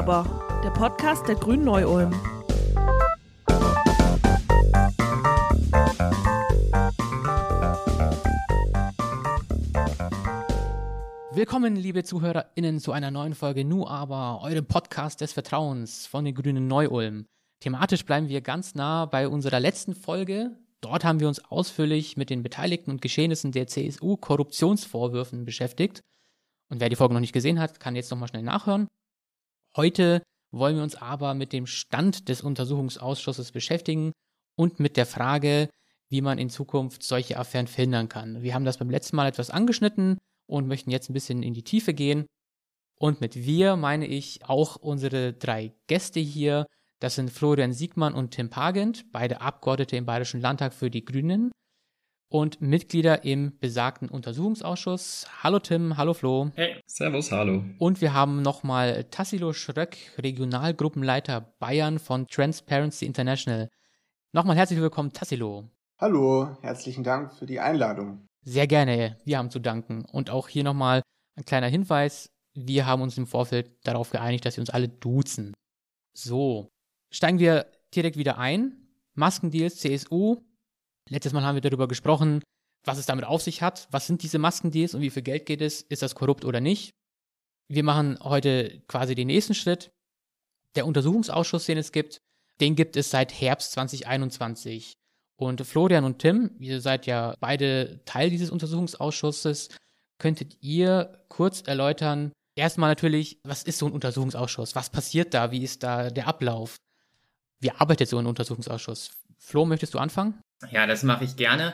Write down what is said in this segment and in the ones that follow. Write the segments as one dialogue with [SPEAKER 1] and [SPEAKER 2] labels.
[SPEAKER 1] aber, der Podcast der Grünen Neu-Ulm.
[SPEAKER 2] Willkommen, liebe ZuhörerInnen, zu einer neuen Folge Nu aber, eurem Podcast des Vertrauens von den Grünen Neu-Ulm. Thematisch bleiben wir ganz nah bei unserer letzten Folge. Dort haben wir uns ausführlich mit den Beteiligten und Geschehnissen der CSU-Korruptionsvorwürfen beschäftigt. Und wer die Folge noch nicht gesehen hat, kann jetzt nochmal schnell nachhören. Heute wollen wir uns aber mit dem Stand des Untersuchungsausschusses beschäftigen und mit der Frage, wie man in Zukunft solche Affären verhindern kann. Wir haben das beim letzten Mal etwas angeschnitten und möchten jetzt ein bisschen in die Tiefe gehen. Und mit wir meine ich auch unsere drei Gäste hier. Das sind Florian Siegmann und Tim Pagent, beide Abgeordnete im Bayerischen Landtag für die Grünen und Mitglieder im besagten Untersuchungsausschuss. Hallo Tim, hallo Flo.
[SPEAKER 3] Hey, servus, hallo.
[SPEAKER 2] Und wir haben nochmal Tassilo Schröck, Regionalgruppenleiter Bayern von Transparency International. Nochmal herzlich willkommen, Tassilo.
[SPEAKER 4] Hallo, herzlichen Dank für die Einladung.
[SPEAKER 2] Sehr gerne, wir haben zu danken. Und auch hier nochmal ein kleiner Hinweis. Wir haben uns im Vorfeld darauf geeinigt, dass wir uns alle duzen. So, steigen wir direkt wieder ein. Maskendeals, CSU, Letztes Mal haben wir darüber gesprochen, was es damit auf sich hat. Was sind diese Maskendeals und wie viel Geld geht es? Ist das korrupt oder nicht? Wir machen heute quasi den nächsten Schritt. Der Untersuchungsausschuss, den es gibt, den gibt es seit Herbst 2021. Und Florian und Tim, ihr seid ja beide Teil dieses Untersuchungsausschusses. Könntet ihr kurz erläutern, erstmal natürlich, was ist so ein Untersuchungsausschuss? Was passiert da? Wie ist da der Ablauf? Wie arbeitet so ein Untersuchungsausschuss? Flo, möchtest du anfangen?
[SPEAKER 3] Ja, das mache ich gerne.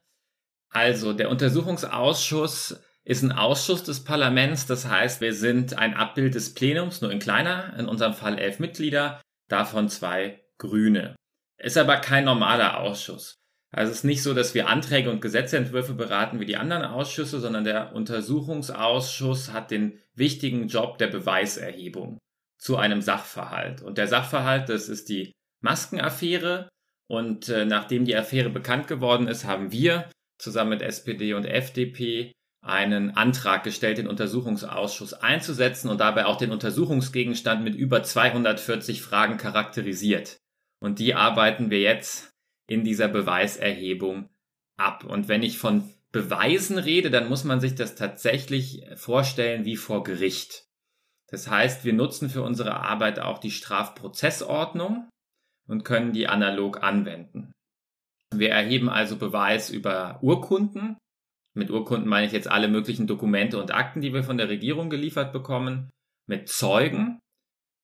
[SPEAKER 3] Also, der Untersuchungsausschuss ist ein Ausschuss des Parlaments. Das heißt, wir sind ein Abbild des Plenums, nur in kleiner. In unserem Fall elf Mitglieder, davon zwei Grüne. Ist aber kein normaler Ausschuss. Also es ist nicht so, dass wir Anträge und Gesetzentwürfe beraten wie die anderen Ausschüsse, sondern der Untersuchungsausschuss hat den wichtigen Job der Beweiserhebung zu einem Sachverhalt. Und der Sachverhalt, das ist die Maskenaffäre, und äh, nachdem die Affäre bekannt geworden ist, haben wir zusammen mit SPD und FDP einen Antrag gestellt, den Untersuchungsausschuss einzusetzen und dabei auch den Untersuchungsgegenstand mit über 240 Fragen charakterisiert. Und die arbeiten wir jetzt in dieser Beweiserhebung ab. Und wenn ich von Beweisen rede, dann muss man sich das tatsächlich vorstellen wie vor Gericht. Das heißt, wir nutzen für unsere Arbeit auch die Strafprozessordnung und können die analog anwenden. Wir erheben also Beweis über Urkunden. Mit Urkunden meine ich jetzt alle möglichen Dokumente und Akten, die wir von der Regierung geliefert bekommen. Mit Zeugen.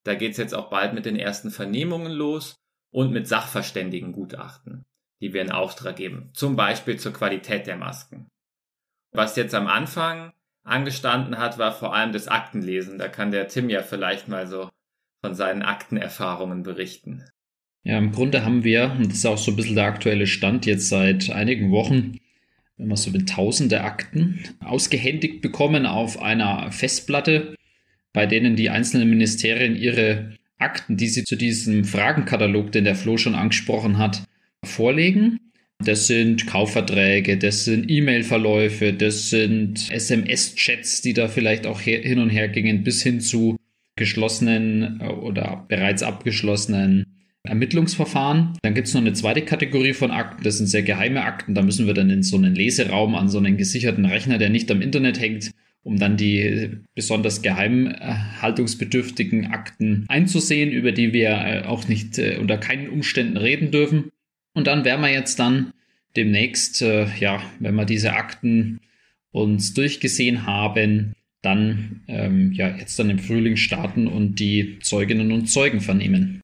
[SPEAKER 3] Da geht es jetzt auch bald mit den ersten Vernehmungen los. Und mit Sachverständigengutachten, die wir in Auftrag geben. Zum Beispiel zur Qualität der Masken. Was jetzt am Anfang angestanden hat, war vor allem das Aktenlesen. Da kann der Tim ja vielleicht mal so von seinen Aktenerfahrungen berichten.
[SPEAKER 5] Ja, im Grunde haben wir, und das ist auch so ein bisschen der aktuelle Stand jetzt seit einigen Wochen, wenn man so will, tausende Akten ausgehändigt bekommen auf einer Festplatte, bei denen die einzelnen Ministerien ihre Akten, die sie zu diesem Fragenkatalog, den der Flo schon angesprochen hat, vorlegen. Das sind Kaufverträge, das sind E-Mail-Verläufe, das sind SMS-Chats, die da vielleicht auch hin und her gingen, bis hin zu geschlossenen äh, oder bereits abgeschlossenen Ermittlungsverfahren. Dann gibt es noch eine zweite Kategorie von Akten, das sind sehr geheime Akten. Da müssen wir dann in so einen Leseraum an so einen gesicherten Rechner, der nicht am Internet hängt, um dann die besonders geheimhaltungsbedürftigen Akten einzusehen, über die wir äh, auch nicht äh, unter keinen Umständen reden dürfen. Und dann werden wir jetzt dann demnächst, äh, ja, wenn wir diese Akten uns durchgesehen haben, dann ähm, ja jetzt dann im Frühling starten und die Zeuginnen und Zeugen vernehmen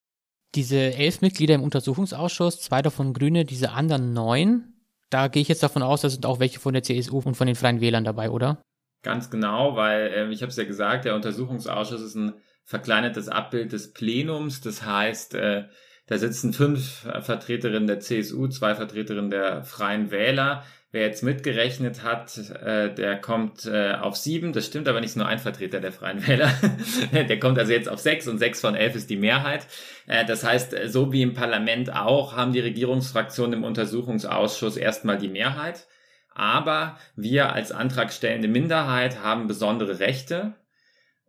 [SPEAKER 2] diese elf Mitglieder im Untersuchungsausschuss, zwei davon Grüne, diese anderen neun, da gehe ich jetzt davon aus, da sind auch welche von der CSU und von den Freien Wählern dabei, oder?
[SPEAKER 3] Ganz genau, weil äh, ich habe es ja gesagt, der Untersuchungsausschuss ist ein verkleinertes Abbild des Plenums. Das heißt, äh, da sitzen fünf Vertreterinnen der CSU, zwei Vertreterinnen der Freien Wähler. Wer jetzt mitgerechnet hat, äh, der kommt äh, auf sieben. Das stimmt aber nicht nur ein Vertreter der Freien Wähler. der kommt also jetzt auf sechs und sechs von elf ist die Mehrheit. Äh, das heißt, so wie im Parlament auch, haben die Regierungsfraktionen im Untersuchungsausschuss erstmal die Mehrheit. Aber wir als antragstellende Minderheit haben besondere Rechte.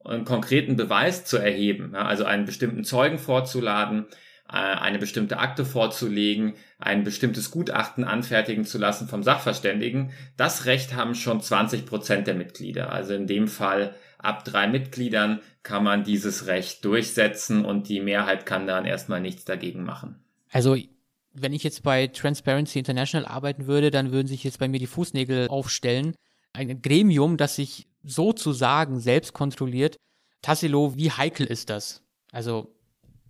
[SPEAKER 3] einen konkreten Beweis zu erheben, also einen bestimmten Zeugen vorzuladen, äh, eine bestimmte Akte vorzulegen, ein bestimmtes Gutachten anfertigen zu lassen vom Sachverständigen. Das Recht haben schon 20 Prozent der Mitglieder. Also in dem Fall ab drei Mitgliedern kann man dieses Recht durchsetzen und die Mehrheit kann dann erstmal nichts dagegen machen.
[SPEAKER 2] Also wenn ich jetzt bei Transparency International arbeiten würde, dann würden sich jetzt bei mir die Fußnägel aufstellen. Ein Gremium, das sich sozusagen selbst kontrolliert. Tassilo, wie heikel ist das? Also,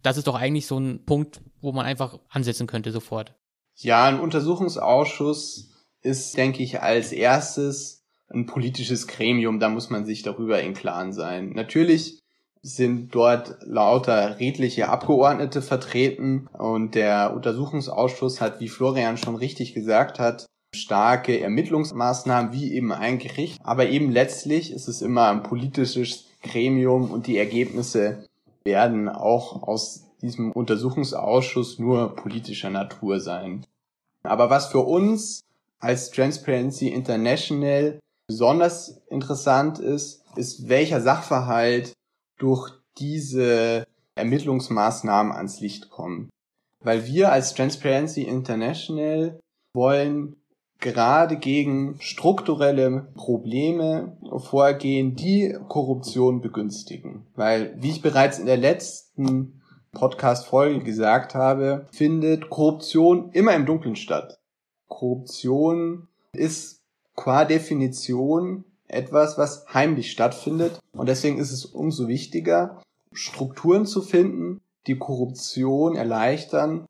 [SPEAKER 2] das ist doch eigentlich so ein Punkt, wo man einfach ansetzen könnte sofort.
[SPEAKER 4] Ja, ein Untersuchungsausschuss ist, denke ich, als erstes ein politisches Gremium. Da muss man sich darüber im Klaren sein. Natürlich sind dort lauter redliche Abgeordnete vertreten und der Untersuchungsausschuss hat, wie Florian schon richtig gesagt hat, starke Ermittlungsmaßnahmen wie eben ein Gericht. Aber eben letztlich ist es immer ein politisches Gremium und die Ergebnisse werden auch aus diesem Untersuchungsausschuss nur politischer Natur sein. Aber was für uns als Transparency International besonders interessant ist, ist, welcher Sachverhalt durch diese Ermittlungsmaßnahmen ans Licht kommt. Weil wir als Transparency International wollen gerade gegen strukturelle Probleme vorgehen, die Korruption begünstigen. Weil, wie ich bereits in der letzten Podcast-Folge gesagt habe, findet Korruption immer im Dunkeln statt. Korruption ist qua Definition etwas, was heimlich stattfindet. Und deswegen ist es umso wichtiger, Strukturen zu finden, die Korruption erleichtern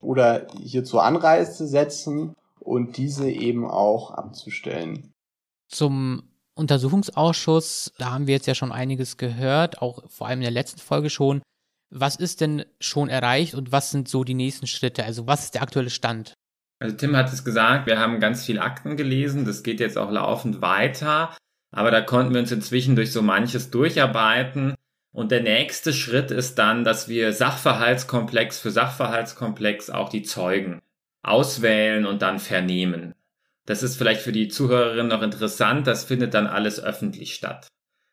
[SPEAKER 4] oder hierzu Anreize setzen und diese eben auch abzustellen.
[SPEAKER 2] Zum Untersuchungsausschuss, da haben wir jetzt ja schon einiges gehört, auch vor allem in der letzten Folge schon. Was ist denn schon erreicht und was sind so die nächsten Schritte? Also was ist der aktuelle Stand?
[SPEAKER 3] Also Tim hat es gesagt, wir haben ganz viel Akten gelesen, das geht jetzt auch laufend weiter, aber da konnten wir uns inzwischen durch so manches durcharbeiten. Und der nächste Schritt ist dann, dass wir Sachverhaltskomplex für Sachverhaltskomplex auch die Zeugen auswählen und dann vernehmen. Das ist vielleicht für die Zuhörerinnen noch interessant, das findet dann alles öffentlich statt.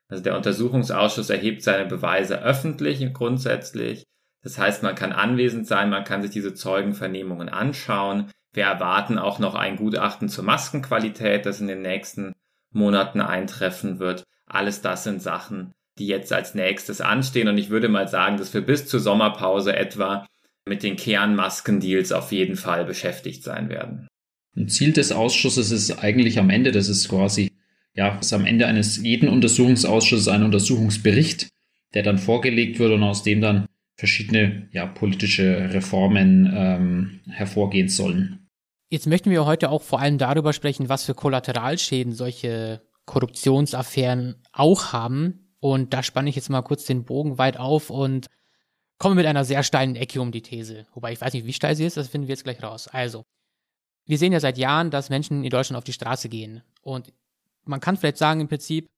[SPEAKER 3] Also der Untersuchungsausschuss erhebt seine Beweise öffentlich und grundsätzlich. Das heißt, man kann anwesend sein, man kann sich diese Zeugenvernehmungen anschauen. Wir erwarten auch noch ein Gutachten zur Maskenqualität, das in den nächsten Monaten eintreffen wird. Alles das sind Sachen, die jetzt als nächstes anstehen. Und ich würde mal sagen, dass wir bis zur Sommerpause etwa mit den Kernmaskendeals auf jeden Fall beschäftigt sein werden.
[SPEAKER 5] Ein Ziel des Ausschusses ist eigentlich am Ende, das ist quasi, ja, ist am Ende eines jeden Untersuchungsausschusses ein Untersuchungsbericht, der dann vorgelegt wird und aus dem dann verschiedene ja, politische Reformen ähm, hervorgehen sollen.
[SPEAKER 2] Jetzt möchten wir heute auch vor allem darüber sprechen, was für Kollateralschäden solche Korruptionsaffären auch haben. Und da spanne ich jetzt mal kurz den Bogen weit auf und komme mit einer sehr steilen Ecke um die These. Wobei ich weiß nicht, wie steil sie ist, das finden wir jetzt gleich raus. Also, wir sehen ja seit Jahren, dass Menschen in Deutschland auf die Straße gehen. Und man kann vielleicht sagen, im Prinzip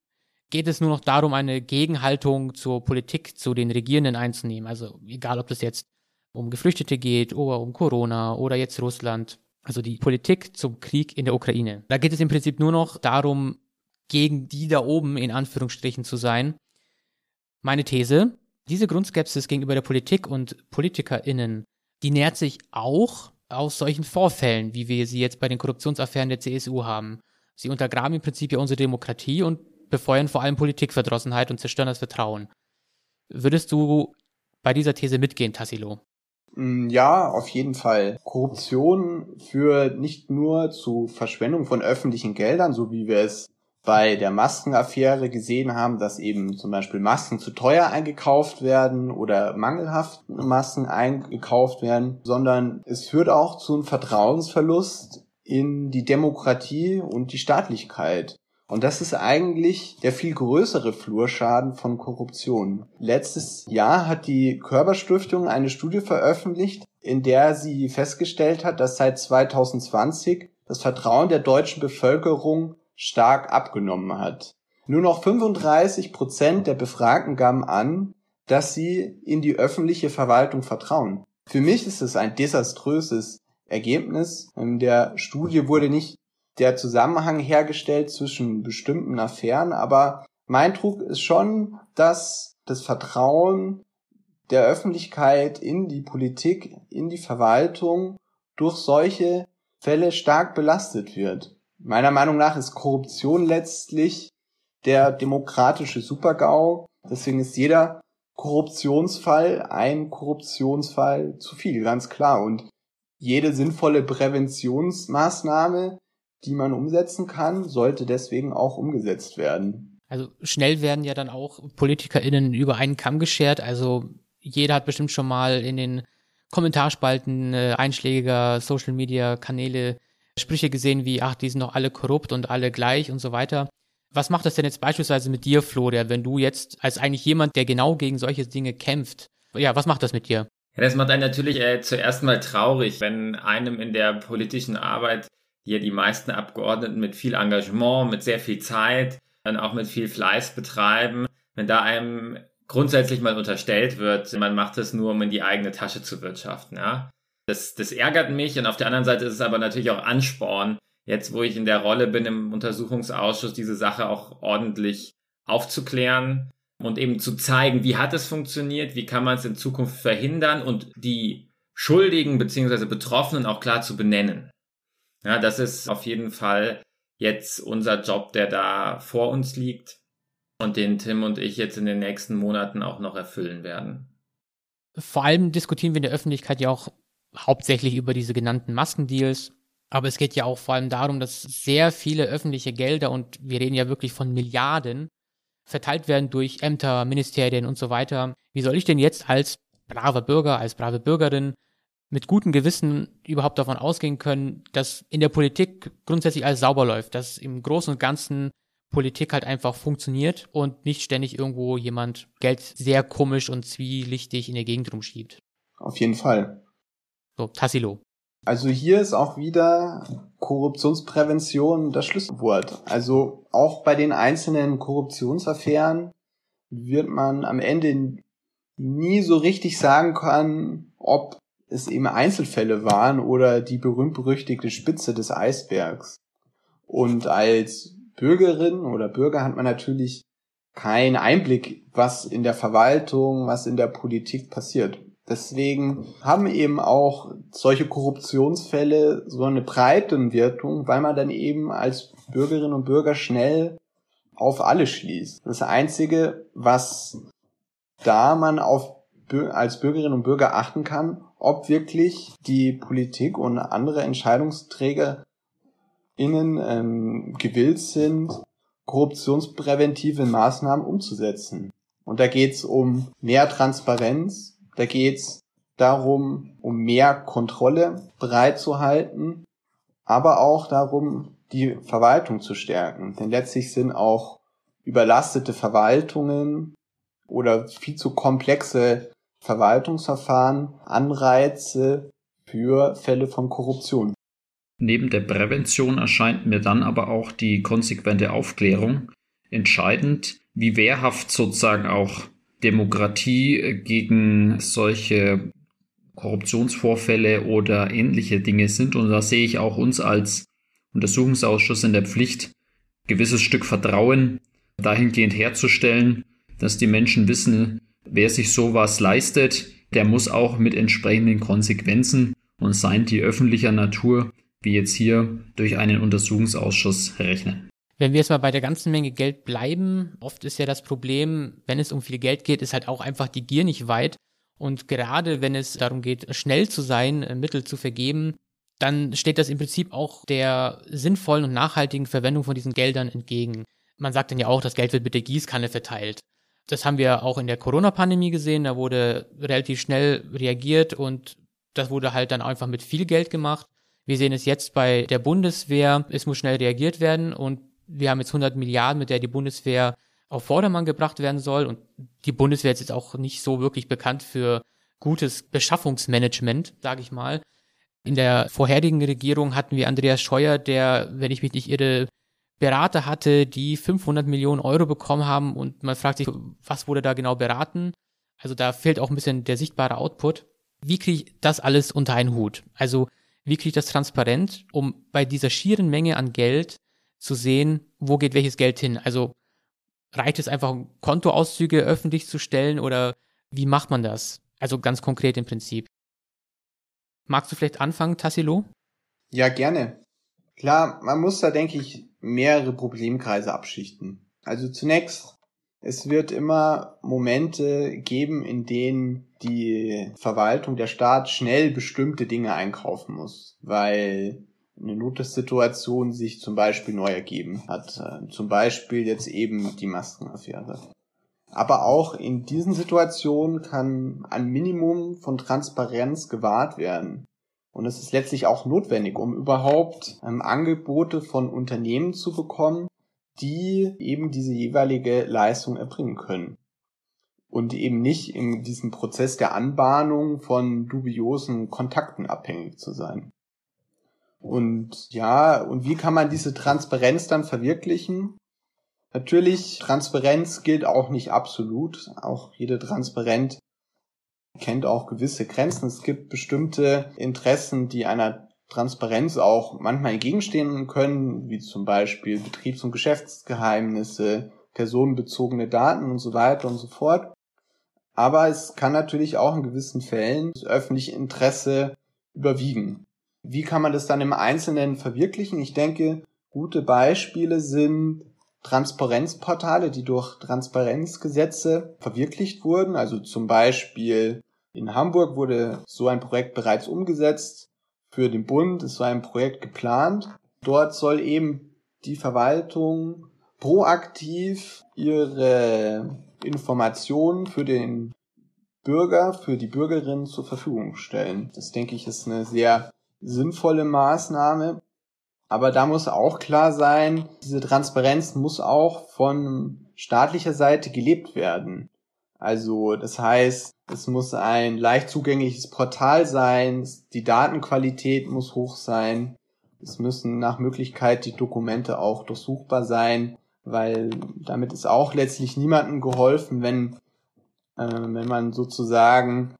[SPEAKER 2] geht es nur noch darum, eine Gegenhaltung zur Politik, zu den Regierenden einzunehmen. Also egal, ob das jetzt um Geflüchtete geht oder um Corona oder jetzt Russland. Also die Politik zum Krieg in der Ukraine. Da geht es im Prinzip nur noch darum, gegen die da oben in Anführungsstrichen zu sein. Meine These, diese Grundskepsis gegenüber der Politik und PolitikerInnen, die nährt sich auch aus solchen Vorfällen, wie wir sie jetzt bei den Korruptionsaffären der CSU haben. Sie untergraben im Prinzip ja unsere Demokratie und befeuern vor allem Politikverdrossenheit und zerstören das Vertrauen. Würdest du bei dieser These mitgehen, Tassilo?
[SPEAKER 4] Mm, ja, auf jeden Fall. Korruption führt nicht nur zu Verschwendung von öffentlichen Geldern, so wie wir es bei der Maskenaffäre gesehen haben, dass eben zum Beispiel Masken zu teuer eingekauft werden oder mangelhaft Masken eingekauft werden, sondern es führt auch zu einem Vertrauensverlust in die Demokratie und die Staatlichkeit. Und das ist eigentlich der viel größere Flurschaden von Korruption. Letztes Jahr hat die Körperstiftung eine Studie veröffentlicht, in der sie festgestellt hat, dass seit 2020 das Vertrauen der deutschen Bevölkerung stark abgenommen hat. Nur noch 35 Prozent der Befragten gaben an, dass sie in die öffentliche Verwaltung vertrauen. Für mich ist es ein desaströses Ergebnis. In der Studie wurde nicht der Zusammenhang hergestellt zwischen bestimmten Affären, aber mein Druck ist schon, dass das Vertrauen der Öffentlichkeit in die Politik, in die Verwaltung durch solche Fälle stark belastet wird. Meiner Meinung nach ist Korruption letztlich der demokratische Supergau. Deswegen ist jeder Korruptionsfall ein Korruptionsfall zu viel, ganz klar. Und jede sinnvolle Präventionsmaßnahme, die man umsetzen kann, sollte deswegen auch umgesetzt werden.
[SPEAKER 2] Also schnell werden ja dann auch PolitikerInnen über einen Kamm geschert. Also jeder hat bestimmt schon mal in den Kommentarspalten äh, einschlägiger Social Media Kanäle Sprüche gesehen wie, ach, die sind doch alle korrupt und alle gleich und so weiter. Was macht das denn jetzt beispielsweise mit dir, Florian, wenn du jetzt als eigentlich jemand, der genau gegen solche Dinge kämpft, ja, was macht das mit dir?
[SPEAKER 3] Ja, das macht einen natürlich äh, zuerst mal traurig, wenn einem in der politischen Arbeit hier die meisten Abgeordneten mit viel Engagement, mit sehr viel Zeit, dann auch mit viel Fleiß betreiben, wenn da einem grundsätzlich mal unterstellt wird, man macht es nur, um in die eigene Tasche zu wirtschaften. Ja? Das, das ärgert mich und auf der anderen Seite ist es aber natürlich auch Ansporn, jetzt wo ich in der Rolle bin im Untersuchungsausschuss, diese Sache auch ordentlich aufzuklären und eben zu zeigen, wie hat es funktioniert, wie kann man es in Zukunft verhindern und die Schuldigen bzw. Betroffenen auch klar zu benennen. Ja, das ist auf jeden Fall jetzt unser Job, der da vor uns liegt und den Tim und ich jetzt in den nächsten Monaten auch noch erfüllen werden.
[SPEAKER 2] Vor allem diskutieren wir in der Öffentlichkeit ja auch hauptsächlich über diese genannten Maskendeals. Aber es geht ja auch vor allem darum, dass sehr viele öffentliche Gelder und wir reden ja wirklich von Milliarden verteilt werden durch Ämter, Ministerien und so weiter. Wie soll ich denn jetzt als braver Bürger, als brave Bürgerin mit gutem Gewissen überhaupt davon ausgehen können, dass in der Politik grundsätzlich alles sauber läuft, dass im Großen und Ganzen Politik halt einfach funktioniert und nicht ständig irgendwo jemand Geld sehr komisch und zwielichtig in der Gegend rumschiebt.
[SPEAKER 4] Auf jeden Fall.
[SPEAKER 2] So, Tassilo.
[SPEAKER 4] Also hier ist auch wieder Korruptionsprävention das Schlüsselwort. Also auch bei den einzelnen Korruptionsaffären wird man am Ende nie so richtig sagen können, ob es eben Einzelfälle waren oder die berühmt-berüchtigte Spitze des Eisbergs. Und als Bürgerin oder Bürger hat man natürlich keinen Einblick, was in der Verwaltung, was in der Politik passiert. Deswegen haben eben auch solche Korruptionsfälle so eine Breitenwirkung, weil man dann eben als Bürgerinnen und Bürger schnell auf alle schließt. Das Einzige, was da man auf als Bürgerinnen und Bürger achten kann, ob wirklich die Politik und andere Entscheidungsträger innen ähm, gewillt sind, korruptionspräventive Maßnahmen umzusetzen. Und da geht es um mehr Transparenz, da geht es darum, um mehr Kontrolle bereitzuhalten, aber auch darum, die Verwaltung zu stärken. Denn letztlich sind auch überlastete Verwaltungen oder viel zu komplexe Verwaltungsverfahren Anreize für Fälle von Korruption.
[SPEAKER 5] Neben der Prävention erscheint mir dann aber auch die konsequente Aufklärung entscheidend, wie wehrhaft sozusagen auch Demokratie gegen solche Korruptionsvorfälle oder ähnliche Dinge sind. Und da sehe ich auch uns als Untersuchungsausschuss in der Pflicht, gewisses Stück Vertrauen dahingehend herzustellen, dass die Menschen wissen, wer sich sowas leistet, der muss auch mit entsprechenden Konsequenzen und seien die öffentlicher Natur, wie jetzt hier durch einen Untersuchungsausschuss rechnen.
[SPEAKER 2] Wenn wir jetzt mal bei der ganzen Menge Geld bleiben, oft ist ja das Problem, wenn es um viel Geld geht, ist halt auch einfach die Gier nicht weit. Und gerade wenn es darum geht, schnell zu sein, äh, Mittel zu vergeben, dann steht das im Prinzip auch der sinnvollen und nachhaltigen Verwendung von diesen Geldern entgegen. Man sagt dann ja auch, das Geld wird mit der Gießkanne verteilt. Das haben wir auch in der Corona-Pandemie gesehen. Da wurde relativ schnell reagiert und das wurde halt dann einfach mit viel Geld gemacht. Wir sehen es jetzt bei der Bundeswehr. Es muss schnell reagiert werden und wir haben jetzt 100 Milliarden, mit der die Bundeswehr auf Vordermann gebracht werden soll. Und die Bundeswehr ist jetzt auch nicht so wirklich bekannt für gutes Beschaffungsmanagement, sage ich mal. In der vorherigen Regierung hatten wir Andreas Scheuer, der, wenn ich mich nicht irre, Berater hatte, die 500 Millionen Euro bekommen haben und man fragt sich, was wurde da genau beraten? Also da fehlt auch ein bisschen der sichtbare Output. Wie kriege ich das alles unter einen Hut? Also wie kriege ich das transparent, um bei dieser schieren Menge an Geld zu sehen, wo geht welches Geld hin. Also reicht es einfach, Kontoauszüge öffentlich zu stellen oder wie macht man das? Also ganz konkret im Prinzip. Magst du vielleicht anfangen, Tassilo?
[SPEAKER 4] Ja, gerne. Klar, man muss da, denke ich, mehrere Problemkreise abschichten. Also zunächst, es wird immer Momente geben, in denen die Verwaltung, der Staat schnell bestimmte Dinge einkaufen muss, weil eine Notesituation sich zum Beispiel neu ergeben hat. Äh, zum Beispiel jetzt eben die Maskenaffäre. Aber auch in diesen Situationen kann ein Minimum von Transparenz gewahrt werden. Und es ist letztlich auch notwendig, um überhaupt ähm, Angebote von Unternehmen zu bekommen, die eben diese jeweilige Leistung erbringen können. Und eben nicht in diesem Prozess der Anbahnung von dubiosen Kontakten abhängig zu sein. Und ja, und wie kann man diese Transparenz dann verwirklichen? Natürlich, Transparenz gilt auch nicht absolut. Auch jede Transparenz kennt auch gewisse Grenzen. Es gibt bestimmte Interessen, die einer Transparenz auch manchmal entgegenstehen können, wie zum Beispiel Betriebs- und Geschäftsgeheimnisse, personenbezogene Daten und so weiter und so fort. Aber es kann natürlich auch in gewissen Fällen das öffentliche Interesse überwiegen. Wie kann man das dann im Einzelnen verwirklichen? Ich denke, gute Beispiele sind Transparenzportale, die durch Transparenzgesetze verwirklicht wurden. Also zum Beispiel in Hamburg wurde so ein Projekt bereits umgesetzt für den Bund. Es war ein Projekt geplant. Dort soll eben die Verwaltung proaktiv ihre Informationen für den Bürger, für die Bürgerin zur Verfügung stellen. Das denke ich ist eine sehr sinnvolle Maßnahme. Aber da muss auch klar sein, diese Transparenz muss auch von staatlicher Seite gelebt werden. Also das heißt, es muss ein leicht zugängliches Portal sein, die Datenqualität muss hoch sein, es müssen nach Möglichkeit die Dokumente auch durchsuchbar sein, weil damit ist auch letztlich niemandem geholfen, wenn, äh, wenn man sozusagen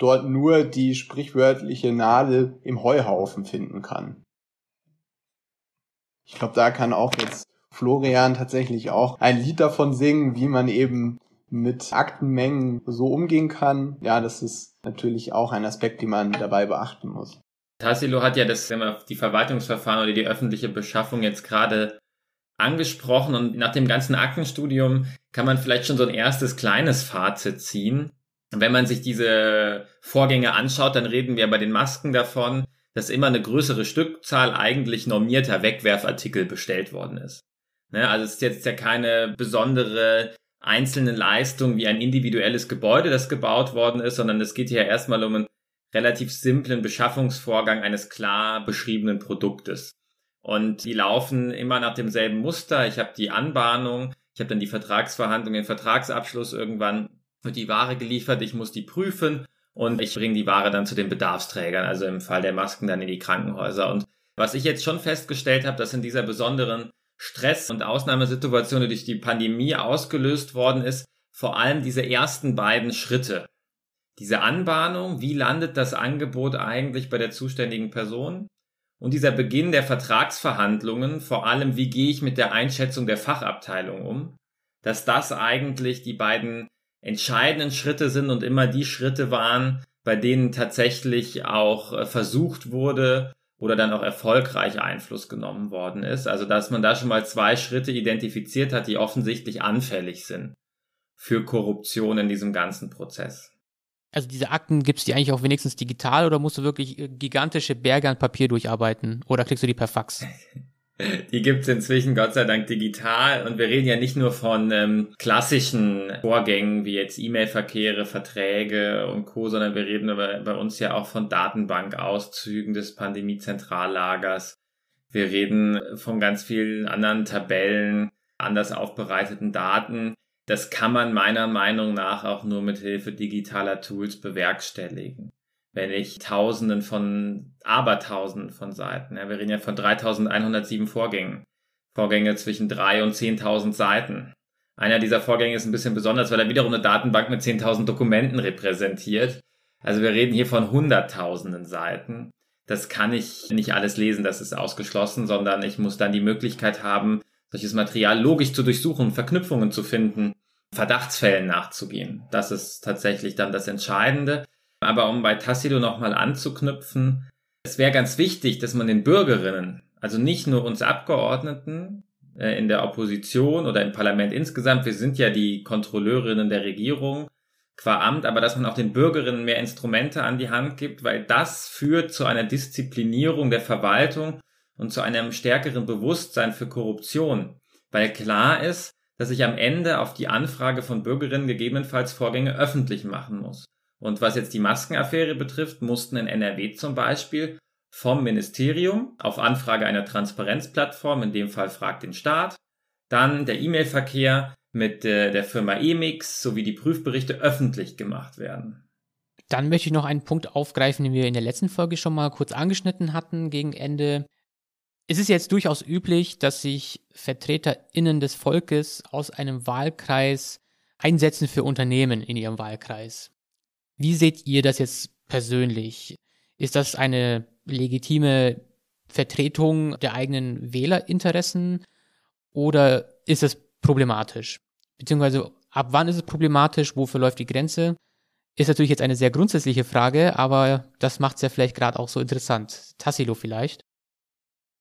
[SPEAKER 4] dort nur die sprichwörtliche Nadel im Heuhaufen finden kann. Ich glaube, da kann auch jetzt Florian tatsächlich auch ein Lied davon singen, wie man eben mit Aktenmengen so umgehen kann. Ja, das ist natürlich auch ein Aspekt, den man dabei beachten muss.
[SPEAKER 3] Tassilo hat ja das die Verwaltungsverfahren oder die öffentliche Beschaffung jetzt gerade angesprochen und nach dem ganzen Aktenstudium kann man vielleicht schon so ein erstes kleines Fazit ziehen. Wenn man sich diese Vorgänge anschaut, dann reden wir bei den Masken davon, dass immer eine größere Stückzahl eigentlich normierter Wegwerfartikel bestellt worden ist. Ne, also es ist jetzt ja keine besondere einzelne Leistung wie ein individuelles Gebäude, das gebaut worden ist, sondern es geht hier erstmal um einen relativ simplen Beschaffungsvorgang eines klar beschriebenen Produktes. Und die laufen immer nach demselben Muster. Ich habe die Anbahnung, ich habe dann die Vertragsverhandlung, den Vertragsabschluss irgendwann wird die Ware geliefert, ich muss die prüfen und ich bringe die Ware dann zu den Bedarfsträgern, also im Fall der Masken dann in die Krankenhäuser. Und was ich jetzt schon festgestellt habe, dass in dieser besonderen Stress- und Ausnahmesituation, die durch die Pandemie ausgelöst worden ist, vor allem diese ersten beiden Schritte. Diese Anbahnung, wie landet das Angebot eigentlich bei der zuständigen Person? Und dieser Beginn der Vertragsverhandlungen, vor allem wie gehe ich mit der Einschätzung der Fachabteilung um, dass das eigentlich die beiden entscheidenden Schritte sind und immer die Schritte waren, bei denen tatsächlich auch äh, versucht wurde oder dann auch erfolgreich Einfluss genommen worden ist. Also dass man da schon mal zwei Schritte identifiziert hat, die offensichtlich anfällig sind für Korruption in diesem ganzen Prozess.
[SPEAKER 2] Also diese Akten gibt's die eigentlich auch wenigstens digital oder musst du wirklich äh, gigantische Berge an Papier durcharbeiten oder kriegst du die per Fax?
[SPEAKER 3] Die gibt's inzwischen Gott sei Dank digital und wir reden ja nicht nur von ähm, klassischen Vorgängen wie jetzt E-Mail-Verkehre, Verträge und Co., sondern wir reden aber bei uns ja auch von Datenbankauszügen des Pandemie-Zentrallagers. Wir reden von ganz vielen anderen Tabellen, anders aufbereiteten Daten. Das kann man meiner Meinung nach auch nur mit Hilfe digitaler Tools bewerkstelligen wenn ich Tausenden von, Abertausenden von Seiten, ja, wir reden ja von 3107 Vorgängen, Vorgänge zwischen drei und 10.000 Seiten. Einer dieser Vorgänge ist ein bisschen besonders, weil er wiederum eine Datenbank mit 10.000 Dokumenten repräsentiert. Also wir reden hier von Hunderttausenden Seiten. Das kann ich nicht alles lesen, das ist ausgeschlossen, sondern ich muss dann die Möglichkeit haben, solches Material logisch zu durchsuchen, Verknüpfungen zu finden, Verdachtsfällen nachzugehen. Das ist tatsächlich dann das Entscheidende. Aber um bei Tassilo nochmal anzuknüpfen, es wäre ganz wichtig, dass man den Bürgerinnen, also nicht nur uns Abgeordneten äh, in der Opposition oder im Parlament insgesamt, wir sind ja die Kontrolleurinnen der Regierung qua Amt, aber dass man auch den Bürgerinnen mehr Instrumente an die Hand gibt, weil das führt zu einer Disziplinierung der Verwaltung und zu einem stärkeren Bewusstsein für Korruption, weil klar ist, dass ich am Ende auf die Anfrage von Bürgerinnen gegebenenfalls Vorgänge öffentlich machen muss. Und was jetzt die Maskenaffäre betrifft, mussten in NRW zum Beispiel vom Ministerium auf Anfrage einer Transparenzplattform, in dem Fall fragt den Staat, dann der E-Mail-Verkehr mit äh, der Firma Emix sowie die Prüfberichte öffentlich gemacht werden.
[SPEAKER 2] Dann möchte ich noch einen Punkt aufgreifen, den wir in der letzten Folge schon mal kurz angeschnitten hatten gegen Ende. Es ist jetzt durchaus üblich, dass sich VertreterInnen des Volkes aus einem Wahlkreis einsetzen für Unternehmen in ihrem Wahlkreis. Wie seht ihr das jetzt persönlich? Ist das eine legitime Vertretung der eigenen Wählerinteressen oder ist es problematisch? Beziehungsweise ab wann ist es problematisch? Wofür läuft die Grenze? Ist natürlich jetzt eine sehr grundsätzliche Frage, aber das macht es ja vielleicht gerade auch so interessant. Tassilo vielleicht?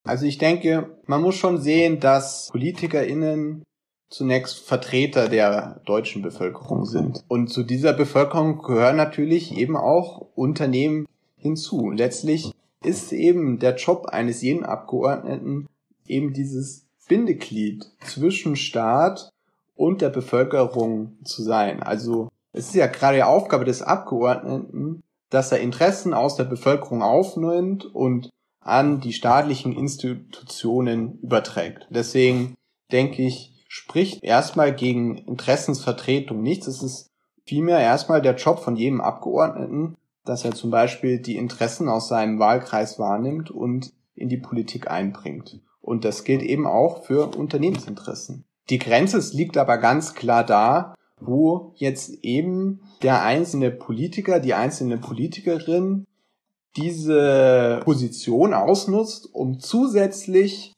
[SPEAKER 4] Also ich denke, man muss schon sehen, dass PolitikerInnen zunächst Vertreter der deutschen Bevölkerung sind. Und zu dieser Bevölkerung gehören natürlich eben auch Unternehmen hinzu. Letztlich ist eben der Job eines jeden Abgeordneten eben dieses Bindeglied zwischen Staat und der Bevölkerung zu sein. Also es ist ja gerade die Aufgabe des Abgeordneten, dass er Interessen aus der Bevölkerung aufnimmt und an die staatlichen Institutionen überträgt. Deswegen denke ich, spricht erstmal gegen Interessensvertretung nichts. Es ist vielmehr erstmal der Job von jedem Abgeordneten, dass er zum Beispiel die Interessen aus seinem Wahlkreis wahrnimmt und in die Politik einbringt. Und das gilt eben auch für Unternehmensinteressen. Die Grenze liegt aber ganz klar da, wo jetzt eben der einzelne Politiker, die einzelne Politikerin diese Position ausnutzt, um zusätzlich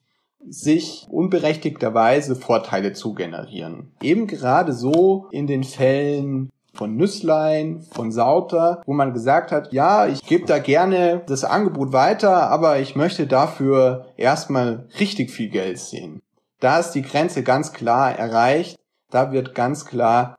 [SPEAKER 4] sich unberechtigterweise Vorteile zu generieren. Eben gerade so in den Fällen von Nüsslein, von Sauter, wo man gesagt hat, ja, ich gebe da gerne das Angebot weiter, aber ich möchte dafür erstmal richtig viel Geld sehen. Da ist die Grenze ganz klar erreicht. Da wird ganz klar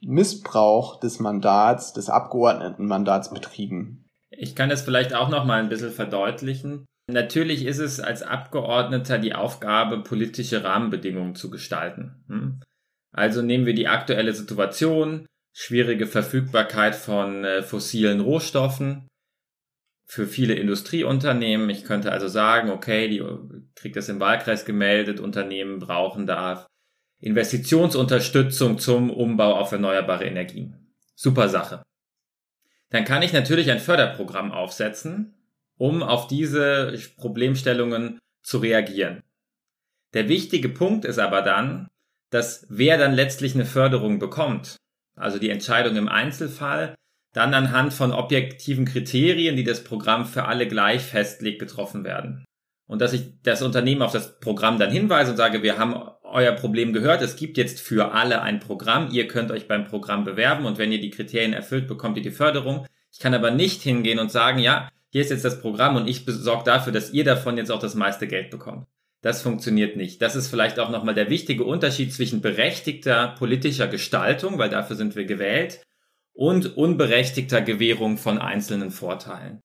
[SPEAKER 4] Missbrauch des Mandats, des Abgeordnetenmandats betrieben.
[SPEAKER 3] Ich kann das vielleicht auch noch mal ein bisschen verdeutlichen. Natürlich ist es als Abgeordneter die Aufgabe, politische Rahmenbedingungen zu gestalten. Hm? Also nehmen wir die aktuelle Situation, schwierige Verfügbarkeit von äh, fossilen Rohstoffen für viele Industrieunternehmen. Ich könnte also sagen, okay, die kriegt das im Wahlkreis gemeldet, Unternehmen brauchen da Investitionsunterstützung zum Umbau auf erneuerbare Energien. Super Sache. Dann kann ich natürlich ein Förderprogramm aufsetzen, um auf diese Problemstellungen zu reagieren. Der wichtige Punkt ist aber dann, dass wer dann letztlich eine Förderung bekommt, also die Entscheidung im Einzelfall, dann anhand von objektiven Kriterien, die das Programm für alle gleich festlegt, getroffen werden. Und dass ich das Unternehmen auf das Programm dann hinweise und sage, wir haben euer Problem gehört, es gibt jetzt für alle ein Programm, ihr könnt euch beim Programm bewerben und wenn ihr die Kriterien erfüllt, bekommt ihr die Förderung. Ich kann aber nicht hingehen und sagen, ja, hier ist jetzt das Programm und ich besorge dafür, dass ihr davon jetzt auch das meiste Geld bekommt. Das funktioniert nicht. Das ist vielleicht auch nochmal der wichtige Unterschied zwischen berechtigter politischer Gestaltung, weil dafür sind wir gewählt, und unberechtigter Gewährung von einzelnen Vorteilen.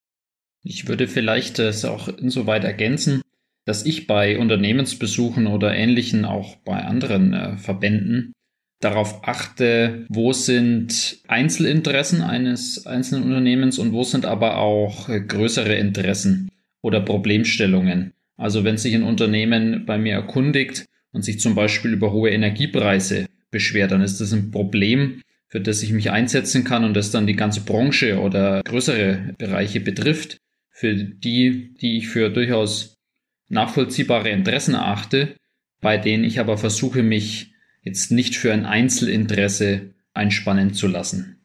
[SPEAKER 5] Ich würde vielleicht es auch insoweit ergänzen, dass ich bei Unternehmensbesuchen oder ähnlichen, auch bei anderen äh, Verbänden, darauf achte, wo sind Einzelinteressen eines einzelnen Unternehmens und wo sind aber auch größere Interessen oder Problemstellungen. Also wenn sich ein Unternehmen bei mir erkundigt und sich zum Beispiel über hohe Energiepreise beschwert, dann ist das ein Problem, für das ich mich einsetzen kann und das dann die ganze Branche oder größere Bereiche betrifft, für die, die ich für durchaus nachvollziehbare Interessen erachte, bei denen ich aber versuche, mich jetzt nicht für ein Einzelinteresse einspannen zu lassen.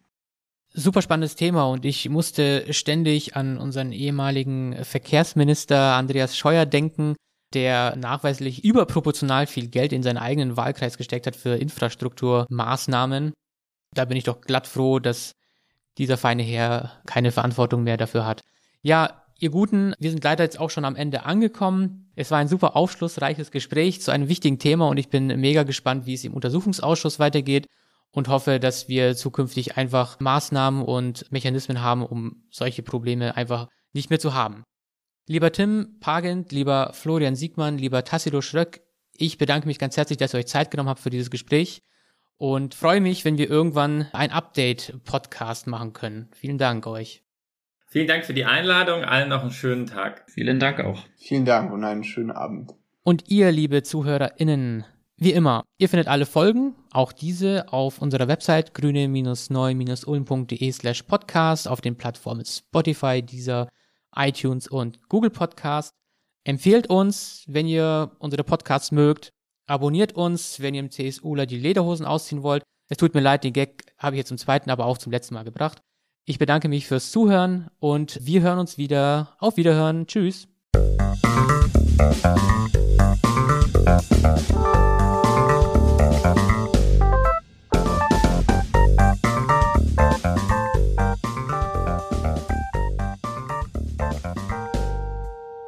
[SPEAKER 2] Super spannendes Thema und ich musste ständig an unseren ehemaligen Verkehrsminister Andreas Scheuer denken, der nachweislich überproportional viel Geld in seinen eigenen Wahlkreis gesteckt hat für Infrastrukturmaßnahmen. Da bin ich doch glatt froh, dass dieser feine Herr keine Verantwortung mehr dafür hat. Ja, ihr Guten, wir sind leider jetzt auch schon am Ende angekommen. Es war ein super aufschlussreiches Gespräch zu einem wichtigen Thema und ich bin mega gespannt, wie es im Untersuchungsausschuss weitergeht und hoffe, dass wir zukünftig einfach Maßnahmen und Mechanismen haben, um solche Probleme einfach nicht mehr zu haben. Lieber Tim Pagent, lieber Florian Siegmann, lieber Tassilo Schröck, ich bedanke mich ganz herzlich, dass ihr euch Zeit genommen habt für dieses Gespräch und freue mich, wenn wir irgendwann ein Update-Podcast machen können. Vielen Dank euch.
[SPEAKER 3] Vielen Dank für die Einladung. Allen noch einen schönen Tag.
[SPEAKER 5] Vielen Dank auch.
[SPEAKER 4] Vielen Dank und einen schönen Abend.
[SPEAKER 2] Und ihr, liebe ZuhörerInnen, wie immer, ihr findet alle Folgen, auch diese, auf unserer Website grüne-neu-ulm.de slash podcast, auf den Plattformen Spotify, dieser iTunes und Google Podcast. Empfehlt uns, wenn ihr unsere Podcasts mögt. Abonniert uns, wenn ihr im CSUler die Lederhosen ausziehen wollt. Es tut mir leid, den Gag habe ich jetzt zum zweiten, aber auch zum letzten Mal gebracht. Ich bedanke mich fürs Zuhören und wir hören uns wieder. Auf Wiederhören. Tschüss.